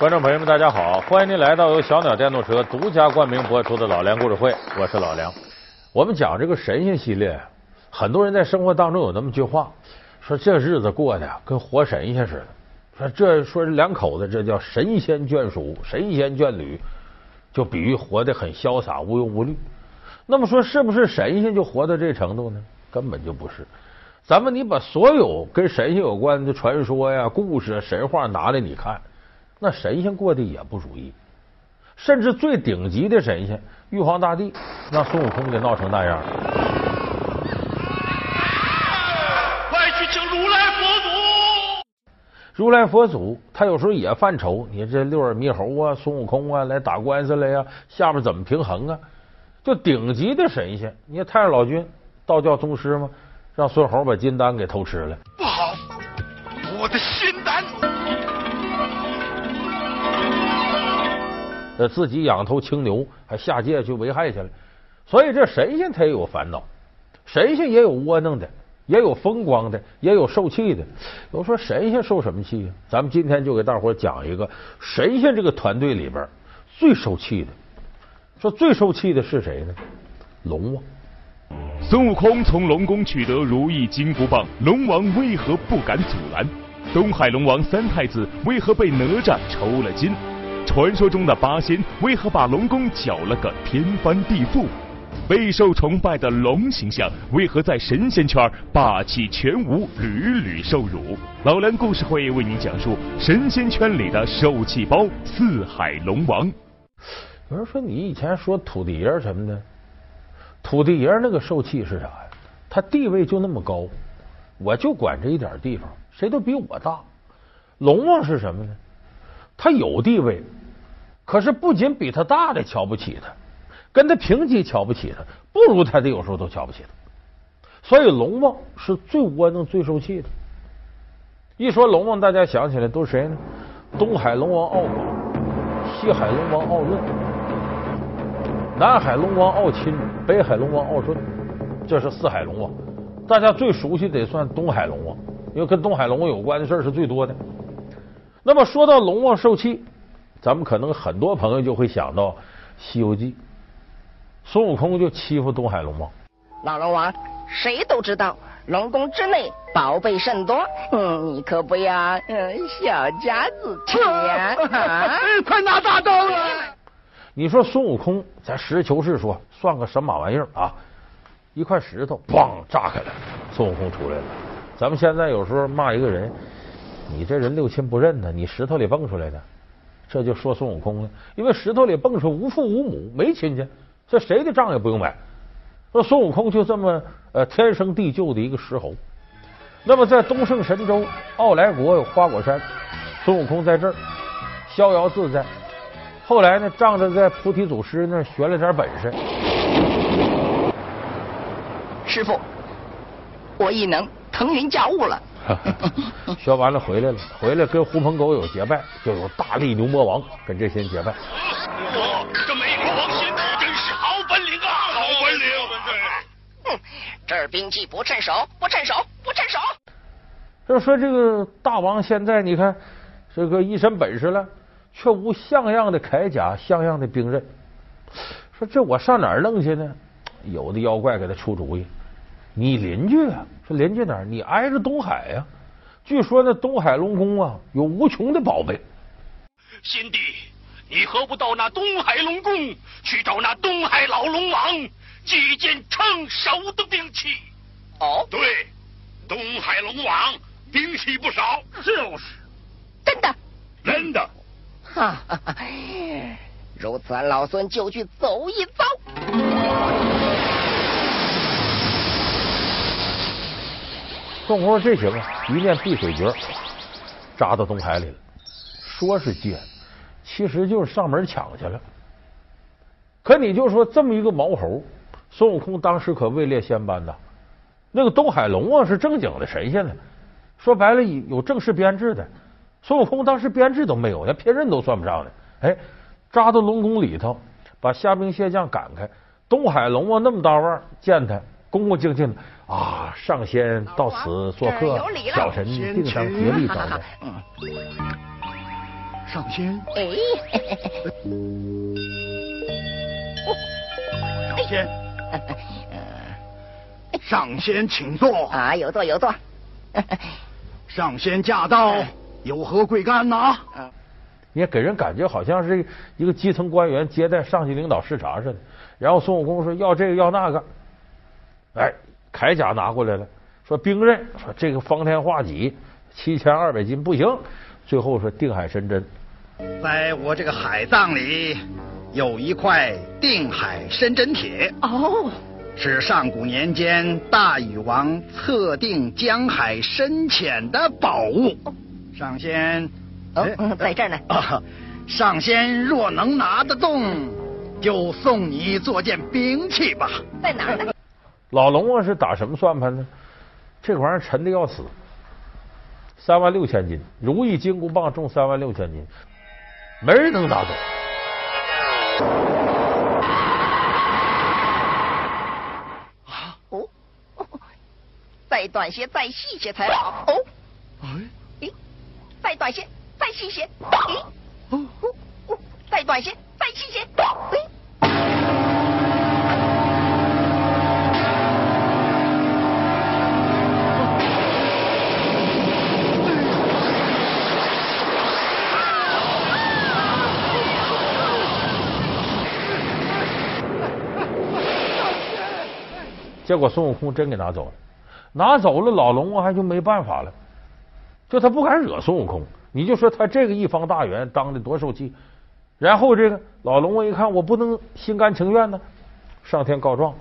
观众朋友们，大家好！欢迎您来到由小鸟电动车独家冠名播出的老梁故事会，我是老梁。我们讲这个神仙系列，很多人在生活当中有那么句话，说这日子过的跟活神仙似的。说这说两口子，这叫神仙眷属、神仙眷侣，就比喻活得很潇洒、无忧无虑。那么说，是不是神仙就活到这程度呢？根本就不是。咱们你把所有跟神仙有关的传说呀、故事、神话拿来你看，那神仙过得也不如意。甚至最顶级的神仙玉皇大帝，让孙悟空给闹成那样。快去请如来佛祖！如来佛祖他有时候也犯愁，你这六耳猕猴啊、孙悟空啊来打官司来呀，下边怎么平衡啊？就顶级的神仙，你看太上老君，道教宗师嘛。让孙猴把金丹给偷吃了，不好！我的心呃，自己养头青牛，还下界去危害去了。所以这神仙他也有烦恼，神仙也有窝囊的，也有风光的，也有受气的。有说神仙受什么气呀？咱们今天就给大伙讲一个神仙这个团队里边最受气的。说最受气的是谁呢？龙王。孙悟空从龙宫取得如意金箍棒，龙王为何不敢阻拦？东海龙王三太子为何被哪吒抽了筋？传说中的八仙为何把龙宫搅了个天翻地覆？备受崇拜的龙形象为何在神仙圈霸气全无，屡屡受辱？老梁故事会为您讲述神仙圈里的受气包——四海龙王。有人说你以前说土地爷什么的。土地爷那个受气是啥呀？他地位就那么高，我就管这一点地方，谁都比我大。龙王是什么呢？他有地位，可是不仅比他大的瞧不起他，跟他平级瞧不起他，不如他的有时候都瞧不起他。所以龙王是最窝囊、最受气的。一说龙王，大家想起来都是谁呢？东海龙王敖广，西海龙王敖闰。南海龙王敖钦，北海龙王敖顺，这是四海龙王。大家最熟悉得算东海龙王，因为跟东海龙王有关的事是最多的。那么说到龙王受气，咱们可能很多朋友就会想到《西游记》，孙悟空就欺负东海龙王。老龙王，谁都知道龙宫之内宝贝甚多，嗯，你可不要嗯小家子气呀！快拿大刀来！你说孙悟空，咱实事求是说，算个神马玩意儿啊？一块石头，嘣炸开了，孙悟空出来了。咱们现在有时候骂一个人，你这人六亲不认呢，你石头里蹦出来的，这就说孙悟空了。因为石头里蹦出无父无母，没亲戚，这谁的账也不用买。说孙悟空就这么呃天生地就的一个石猴。那么在东胜神州傲来国有花果山，孙悟空在这儿逍遥自在。后来呢，仗着在菩提祖师那学了点本事，师傅，我亦能腾云驾雾了。学完了回来了，回来跟狐朋狗友结拜，就有大力牛魔王跟这些人结拜。哇，这美国王心真是好本领啊，好本领！哼，这儿兵器不趁手，不趁手，不趁手。就说这个大王现在你看这个一身本事了。却无像样的铠甲，像样的兵刃。说这我上哪儿弄去呢？有的妖怪给他出主意：你邻居啊，说邻居哪儿？你挨着东海呀。据说那东海龙宫啊，有无穷的宝贝。新帝，你何不到那东海龙宫去找那东海老龙王借件称手的兵器？哦，对，东海龙王兵器不少。就是，真的，真的。哈，如此，俺老孙就去走一遭。孙悟空这行啊，一念碧水诀，扎到东海里了。说是借，其实就是上门抢去了。可你就说这么一个毛猴，孙悟空当时可位列仙班呐。那个东海龙王是正经的神仙呢，说白了有正式编制的。孙悟空当时编制都没有，连聘任都算不上呢。哎，扎到龙宫里头，把虾兵蟹将赶开。东海龙王那么大腕，见他恭恭敬敬的啊，上仙到此做客，小神定当竭力招待。上仙，哎，上仙，上仙请坐。啊，有座有座。上仙驾到，有何贵干呐？也给人感觉好像是一个基层官员接待上级领导视察似的。然后孙悟空说要这个要那个，哎，铠甲拿过来了，说兵刃，说这个方天画戟七千二百斤不行，最后说定海神针。在我这个海葬里有一块定海神针铁，哦，是上古年间大禹王测定江海深浅的宝物。上仙，哦哎嗯在这儿呢啊，上仙若能拿得动，就送你做件兵器吧。在哪儿呢？老龙啊是打什么算盘呢？这玩意儿沉的要死，三万六千斤，如意金箍棒重三万六千斤，没人能拿走。哦，哦再短些，再细些才好。哦，哎，咦，再短些，再细些。咦，哦哦哦，再短些，再细些。咦。结果孙悟空真给拿走了，拿走了，老龙王还就没办法了，就他不敢惹孙悟空。你就说他这个一方大员当的多受气，然后这个老龙王一看，我不能心甘情愿呢，上天告状，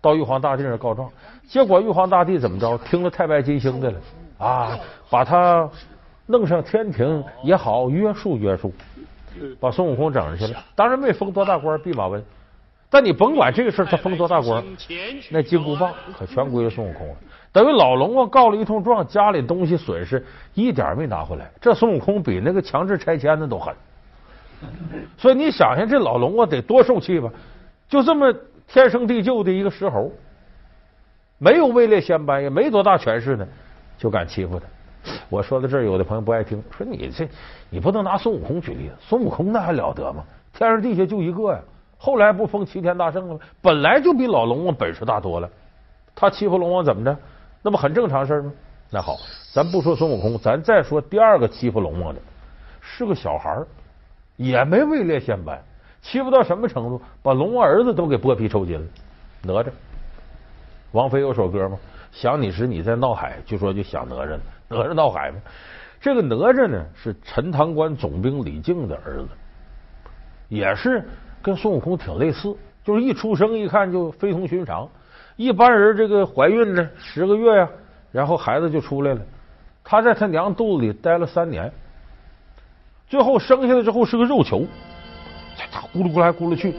到玉皇大帝那儿告状。结果玉皇大帝怎么着？听了太白金星的了啊，把他弄上天庭也好约束约束，把孙悟空整上去了。当然没封多大官，弼马温。但你甭管这个事儿，他封多大官，那金箍棒可全归了孙悟空了。等于老龙王告了一通状，家里东西损失一点没拿回来。这孙悟空比那个强制拆迁的都狠。所以你想想，这老龙王得多受气吧？就这么天生地就的一个石猴，没有位列仙班，也没多大权势呢，就敢欺负他。我说到这儿，有的朋友不爱听，说你这你不能拿孙悟空举例子，孙悟空那还了得吗？天上地下就一个呀。后来不封齐天大圣了吗？本来就比老龙王本事大多了，他欺负龙王怎么着？那不很正常事吗？那好，咱不说孙悟空，咱再说第二个欺负龙王的，是个小孩儿，也没位列仙班，欺负到什么程度？把龙王儿子都给剥皮抽筋了。哪吒，王菲有首歌吗？想你时你在闹海，就说就想哪吒，哪吒闹海吗。这个哪吒呢，是陈塘关总兵李靖的儿子，也是。跟孙悟空挺类似，就是一出生一看就非同寻常。一般人这个怀孕呢十个月呀，然后孩子就出来了。他在他娘肚子里待了三年，最后生下来之后是个肉球，他咕噜咕来咕噜去。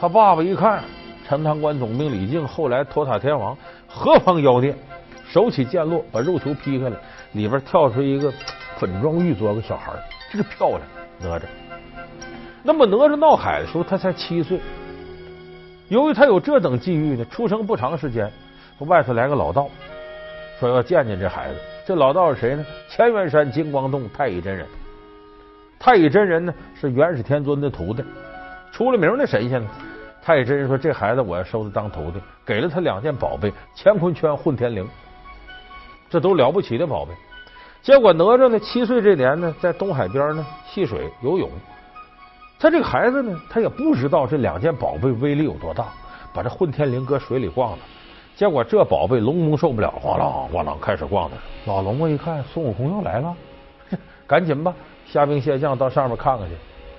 他爸爸一看，陈塘关总兵李靖，后来托塔天王，何方妖孽？手起剑落，把肉球劈开了，里边跳出一个粉妆玉琢个小孩，这个漂亮，哪吒。那么哪吒闹海的时候，他才七岁。由于他有这等际遇呢，出生不长时间，外头来个老道，说要见见这孩子。这老道是谁呢？乾元山金光洞太乙真人。太乙真人呢是元始天尊的徒弟，出了名的神仙呢。太乙真人说：“这孩子我要收他当徒弟，给了他两件宝贝：乾坤圈、混天绫，这都了不起的宝贝。”结果哪吒呢，七岁这年呢，在东海边呢戏水游泳。他这个孩子呢，他也不知道这两件宝贝威力有多大，把这混天绫搁水里逛了。结果这宝贝龙蒙受不了，咣啷咣啷开始逛的。老龙王一看孙悟空又来了，赶紧吧，虾兵蟹将到上面看看去。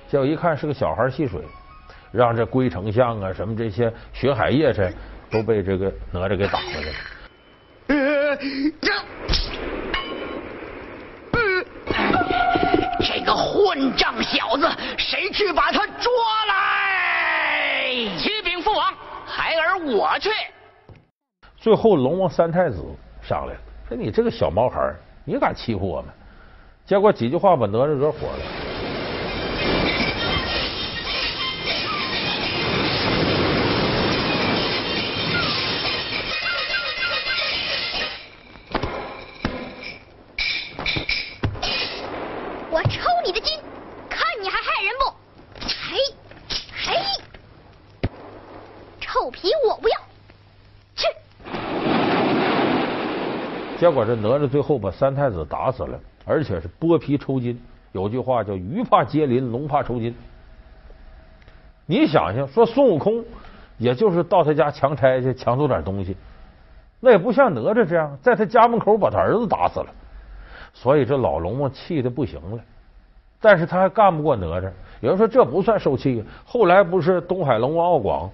结果一看是个小孩戏水，让这龟丞相啊什么这些巡海夜叉都被这个哪吒给打回来了这。这个混账小子，谁去把他捉来？启禀父王，孩儿我去。最后，龙王三太子上来了，说：“你这个小毛孩，你敢欺负我们？”结果几句话把哪吒惹火了。结果这哪吒最后把三太子打死了，而且是剥皮抽筋。有句话叫“鱼怕接鳞，龙怕抽筋”。你想想，说孙悟空也就是到他家强拆去抢走点东西，那也不像哪吒这样，在他家门口把他儿子打死了。所以这老龙王气的不行了，但是他还干不过哪吒。有人说这不算受气，后来不是东海龙王敖广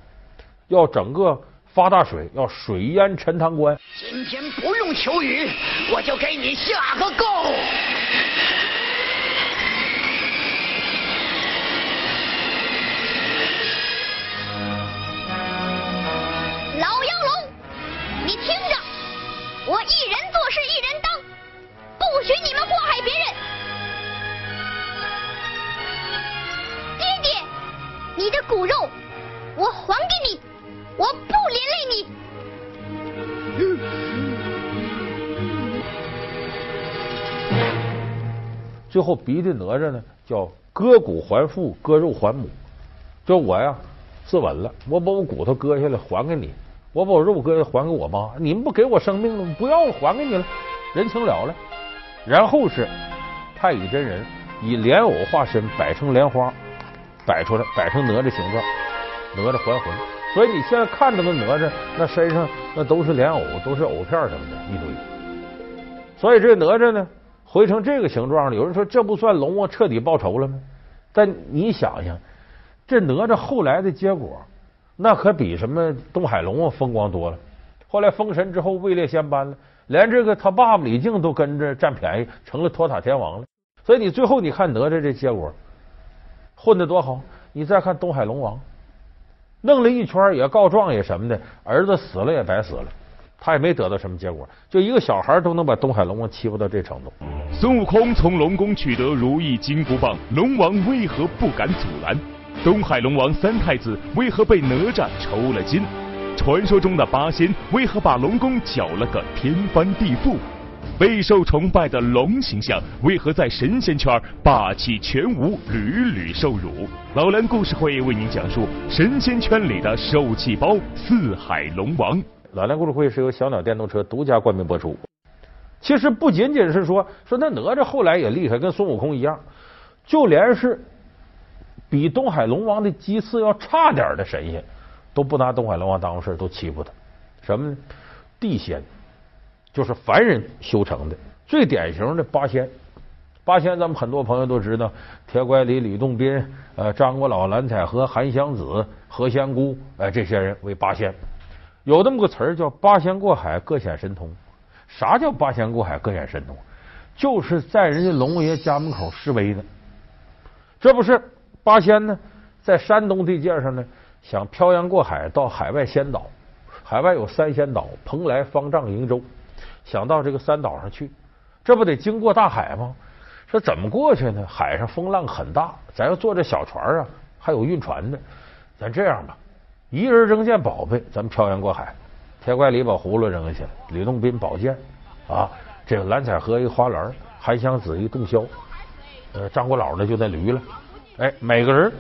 要整个发大水，要水淹陈塘关。今天不用求雨，我就给你下个够。老妖龙，你听着我一人做事一人当，不许你们祸害别人。爹爹，你的骨肉我还给你，我不连累你。最后逼的哪吒呢，叫割骨还父，割肉还母。就我呀，自刎了，我把我骨头割下来还给你。我把我肉割还给我妈，你们不给我生命了？不要了，还给你了，人情了了。然后是太乙真人以莲藕化身摆成莲花，摆出来，摆成哪吒形状，哪吒还魂。所以你现在看到的哪吒，那身上那都是莲藕，都是藕片什么的一堆。所以这哪吒呢，回成这个形状了。有人说这不算龙王彻底报仇了吗？但你想想，这哪吒后来的结果。那可比什么东海龙王风光多了。后来封神之后位列仙班了，连这个他爸爸李靖都跟着占便宜，成了托塔天王了。所以你最后你看哪吒这结果混的多好。你再看东海龙王，弄了一圈也告状也什么的，儿子死了也白死了，他也没得到什么结果。就一个小孩都能把东海龙王欺负到这程度。孙悟空从龙宫取得如意金箍棒，龙王为何不敢阻拦？东海龙王三太子为何被哪吒抽了筋？传说中的八仙为何把龙宫搅了个天翻地覆？备受崇拜的龙形象为何在神仙圈霸气全无，屡屡受辱？老梁故事会为您讲述神仙圈里的受气包——四海龙王。老梁故事会是由小鸟电动车独家冠名播出。其实不仅仅是说说那哪吒后来也厉害，跟孙悟空一样，就连是。比东海龙王的鸡翅要差点的神仙，都不拿东海龙王当回事，都欺负他。什么呢？地仙，就是凡人修成的。最典型的八仙，八仙咱们很多朋友都知道，铁拐李、吕洞宾、呃张果老、蓝采和、韩湘子、何仙姑，哎，这些人为八仙。有这么个词儿叫“八仙过海，各显神通”。啥叫八仙过海，各显神通？就是在人家龙爷家门口示威的，这不是？八仙呢，在山东地界上呢，想漂洋过海到海外仙岛。海外有三仙岛：蓬莱、方丈、瀛洲。想到这个三岛上去，这不得经过大海吗？说怎么过去呢？海上风浪很大，咱要坐这小船啊，还有运船的。咱这样吧，一人扔件宝贝，咱们漂洋过海。铁拐李把葫芦扔下去，吕洞宾宝剑啊，这个蓝采和一花篮，韩湘子一洞箫，呃，张果老呢就那驴了。哎，每个人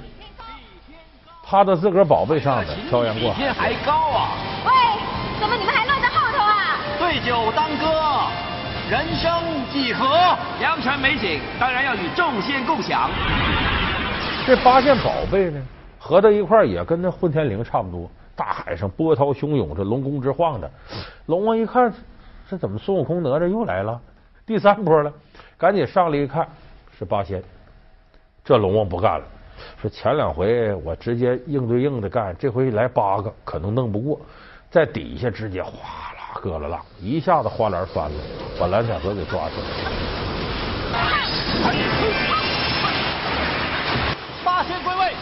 趴到自个儿宝贝上的漂洋过海。天还高啊！喂，怎么你们还酒当歌，人生几何？良辰美景当然要与众仙共享。这八件宝贝呢，合到一块也跟那混天绫差不多。大海上波涛汹涌，这龙宫直晃的。龙王一看，这怎么孙悟空哪吒又来了？第三波了，赶紧上来一看，是八仙。这龙王不干了，说前两回我直接硬对硬的干，这回来八个可能弄不过，在底下直接哗啦割了浪，一下子花篮翻了，把蓝采和给抓起来。八仙归位，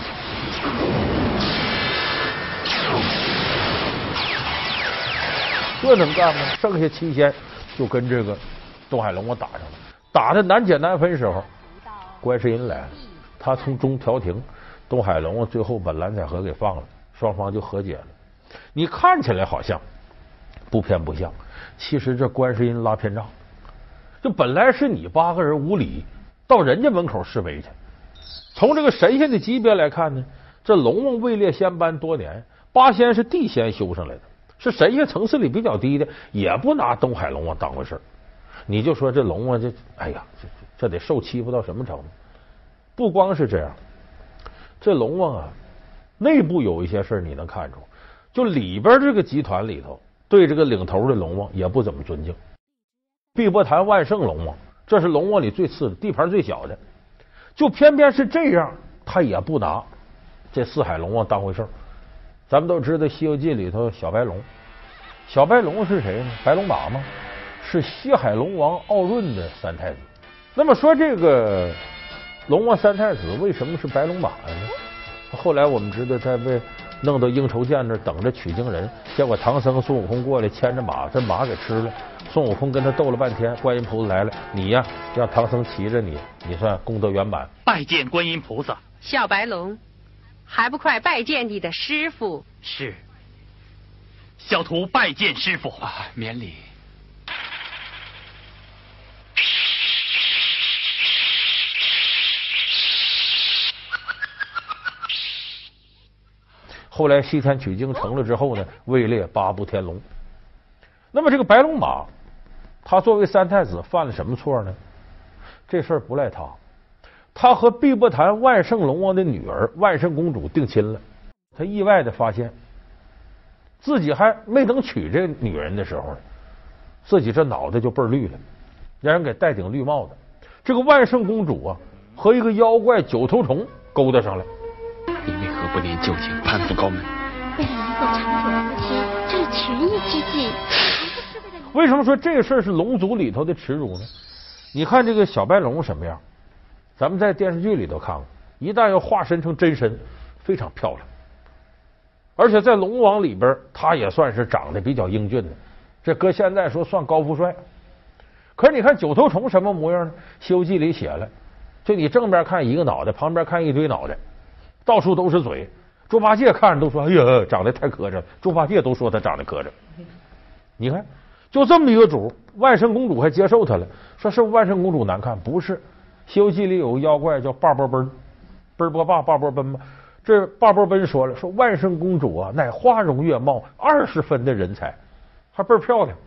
这能干吗？剩下七仙就跟这个东海龙王打上了，打的难解难分时候，观世音来了。他从中调停，东海龙王最后把蓝采和给放了，双方就和解了。你看起来好像不偏不向，其实这观世音拉偏仗。就本来是你八个人无理，到人家门口示威去。从这个神仙的级别来看呢，这龙王位列仙班多年，八仙是地仙修上来的，是神仙层次里比较低的，也不拿东海龙王当回事你就说这龙王这，哎呀，这这得受欺负到什么程度？不光是这样，这龙王啊，内部有一些事你能看出，就里边这个集团里头，对这个领头的龙王也不怎么尊敬。碧波潭万圣龙王，这是龙王里最次的，地盘最小的。就偏偏是这样，他也不拿这四海龙王当回事咱们都知道《西游记》里头小白龙，小白龙是谁呢？白龙马吗？是西海龙王奥润的三太子。那么说这个龙王三太子为什么是白龙马呢？后来我们知道他被弄到应酬涧那等着取经人，结果唐僧孙悟空过来牵着马，这马给吃了。孙悟空跟他斗了半天，观音菩萨来了，你呀让唐僧骑着你，你算功德圆满。拜见观音菩萨。小白龙，还不快拜见你的师傅？是。小徒拜见师傅。啊，免礼。后来西天取经成了之后呢，位列八部天龙。那么这个白龙马。他作为三太子犯了什么错呢？这事儿不赖他，他和碧波潭万圣龙王的女儿万圣公主定亲了。他意外的发现，自己还没等娶这女人的时候呢，自己这脑袋就倍儿绿了，让人给戴顶绿帽子。这个万圣公主啊，和一个妖怪九头虫勾搭上了。不念旧情，攀附高门？为了能够长久夫妻，这是权宜之计。为什么说这个事儿是龙族里头的耻辱呢？你看这个小白龙什么样？咱们在电视剧里头看过，一旦要化身成真身，非常漂亮。而且在龙王里边，他也算是长得比较英俊的。这搁现在说算高富帅。可是你看九头虫什么模样呢？《西游记》里写了，就你正面看一个脑袋，旁边看一堆脑袋，到处都是嘴。猪八戒看着都说：“哎呀，长得太磕碜。”猪八戒都说他长得磕碜。你看。就这么一个主，万圣公主还接受他了，说是万圣公主难看，不是《西游记》里有个妖怪叫霸波奔，奔波霸霸波奔嘛。这霸波奔说了，说万圣公主啊，乃花容月貌，二十分的人才，还倍儿漂亮。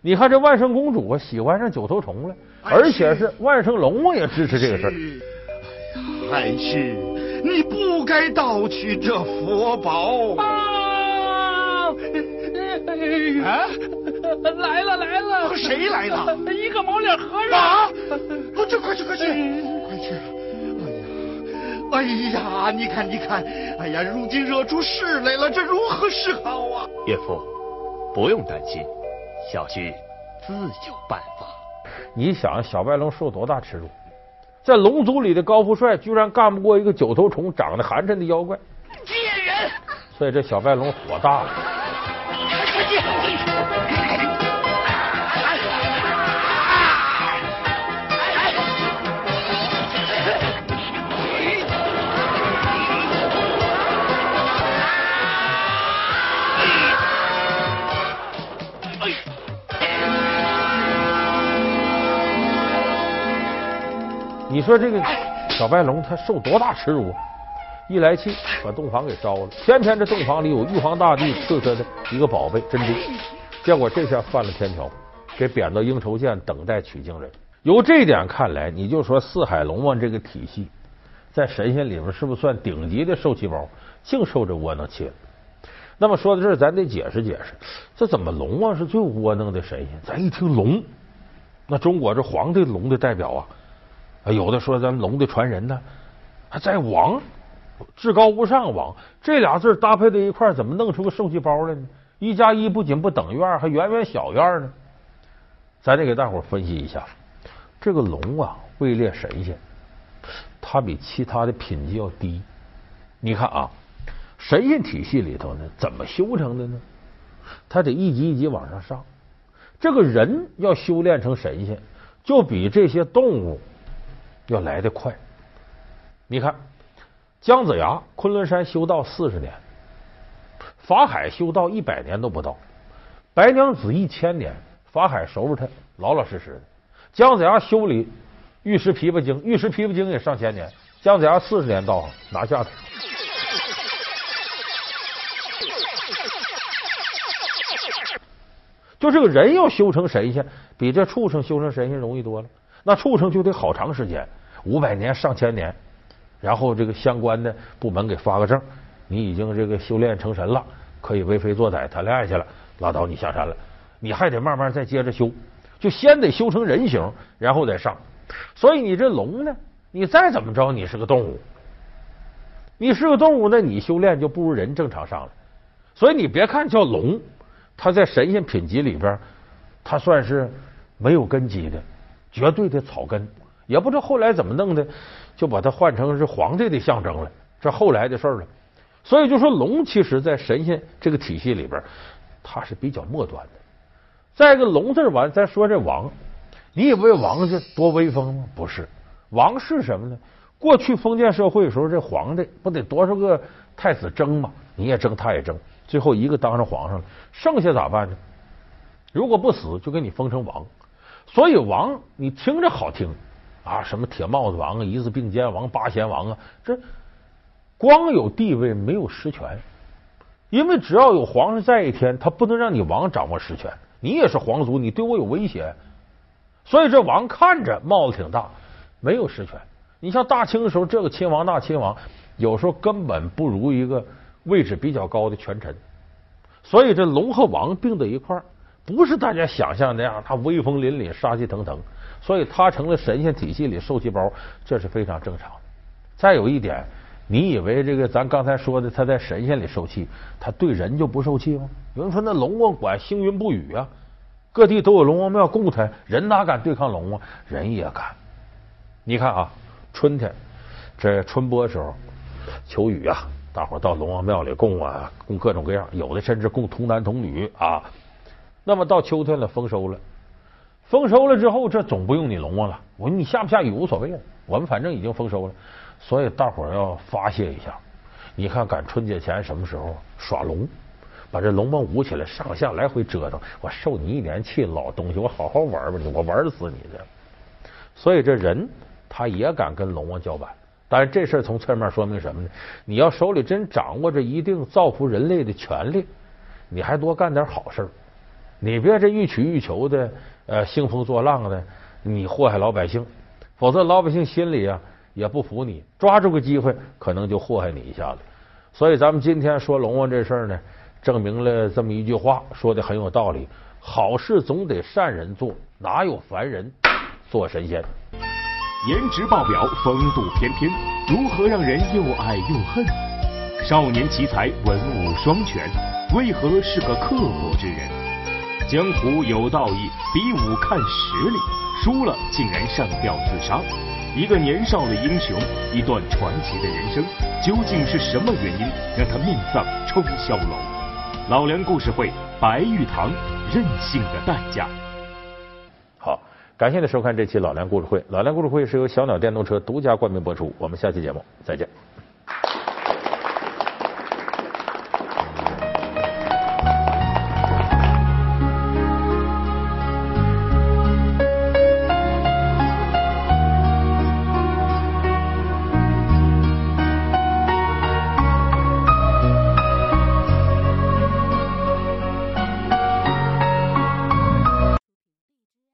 你看这万圣公主啊，喜欢上九头虫了，而且是万圣龙王也支持这个事儿。海旭，你不该盗取这佛宝。啊！来了来了！谁来了？一个毛脸和尚。啊！这快去快去快去！哎呀，哎呀，你看你看，哎呀，如今惹出事来了，这如何是好啊？岳父，不用担心，小婿自有办法。你想，小白龙受多大耻辱？在龙族里的高富帅，居然干不过一个九头虫长得寒碜的妖怪。贱人！所以这小白龙火大了。你说这个小白龙他受多大耻辱？一来气把洞房给烧了，偏偏这洞房里有玉皇大帝赐他的一个宝贝珍珠，结果这下犯了天条，给贬到应酬涧等待取经人。由这点看来，你就说四海龙王这个体系在神仙里面是不是算顶级的受气包？净受这窝囊气了。那么说到这儿，咱得解释解释，这怎么龙王是最窝囊的神仙？咱一听龙，那中国这皇帝龙的代表啊，啊有的说咱龙的传人呢，还在王。至高无上王这俩字搭配在一块怎么弄出个受气包来呢？一加一不仅不等于二，还远远小于二呢。咱得给大伙分析一下，这个龙啊，位列神仙，它比其他的品级要低。你看啊，神仙体系里头呢，怎么修成的呢？它得一级一级往上上。这个人要修炼成神仙，就比这些动物要来得快。你看。姜子牙昆仑山修道四十年，法海修道一百年都不到，白娘子一千年，法海收拾他老老实实的。姜子牙修理玉石琵琶精，玉石琵琶精也上千年，姜子牙四十年道行拿下他。就这个人要修成神仙，比这畜生修成神仙容易多了。那畜生就得好长时间，五百年、上千年，然后这个相关的部门给发个证，你已经这个修炼成神了，可以为非作歹、谈恋爱去了，拉倒，你下山了。你还得慢慢再接着修，就先得修成人形，然后再上。所以你这龙呢，你再怎么着，你是个动物，你是个动物，那你修炼就不如人正常上了。所以你别看叫龙。他在神仙品级里边，他算是没有根基的，绝对的草根。也不知道后来怎么弄的，就把它换成是皇帝的象征了。这后来的事了。所以就说龙，其实在神仙这个体系里边，它是比较末端的。再一个龙字完，再说这王，你以为王是多威风吗？不是，王是什么呢？过去封建社会的时候，这皇帝不得多少个太子争吗？你也争，他也争。最后一个当上皇上了，剩下咋办呢？如果不死，就给你封成王。所以王，你听着好听啊，什么铁帽子王啊、一字并肩王、八贤王啊，这光有地位没有实权。因为只要有皇上在一天，他不能让你王掌握实权。你也是皇族，你对我有威胁，所以这王看着帽子挺大，没有实权。你像大清的时候，这个亲王那亲王，有时候根本不如一个。位置比较高的权臣，所以这龙和王并在一块儿，不是大家想象那样，他威风凛凛、杀气腾腾，所以他成了神仙体系里受气包，这是非常正常的。再有一点，你以为这个咱刚才说的他在神仙里受气，他对人就不受气吗？有人说那龙王管星云不雨啊，各地都有龙王庙供他，人哪敢对抗龙啊？人也敢。你看啊，春天这春播时候求雨啊。大伙到龙王庙里供啊，供各种各样，有的甚至供童男童女啊。那么到秋天了，丰收了，丰收了之后，这总不用你龙王了。我说你下不下雨无所谓了，我们反正已经丰收了，所以大伙要发泄一下。你看赶春节前什么时候耍龙，把这龙王舞起来，上下来回折腾，我受你一年气，老东西，我好好玩吧你，我玩死你这。所以这人他也敢跟龙王叫板。但是这事儿从侧面说明什么呢？你要手里真掌握着一定造福人类的权利，你还多干点好事。你别这欲取欲求的，呃，兴风作浪的，你祸害老百姓。否则老百姓心里啊也不服你，抓住个机会可能就祸害你一下子。所以咱们今天说龙王这事儿呢，证明了这么一句话，说的很有道理：好事总得善人做，哪有凡人做神仙？颜值爆表，风度翩翩，如何让人又爱又恨？少年奇才，文武双全，为何是个刻薄之人？江湖有道义，比武看实力，输了竟然上吊自杀。一个年少的英雄，一段传奇的人生，究竟是什么原因让他命丧冲霄楼？老梁故事会，白玉堂，任性的代价。好感谢您收看这期老梁故事会。老梁故事会是由小鸟电动车独家冠名播出。我们下期节目再见。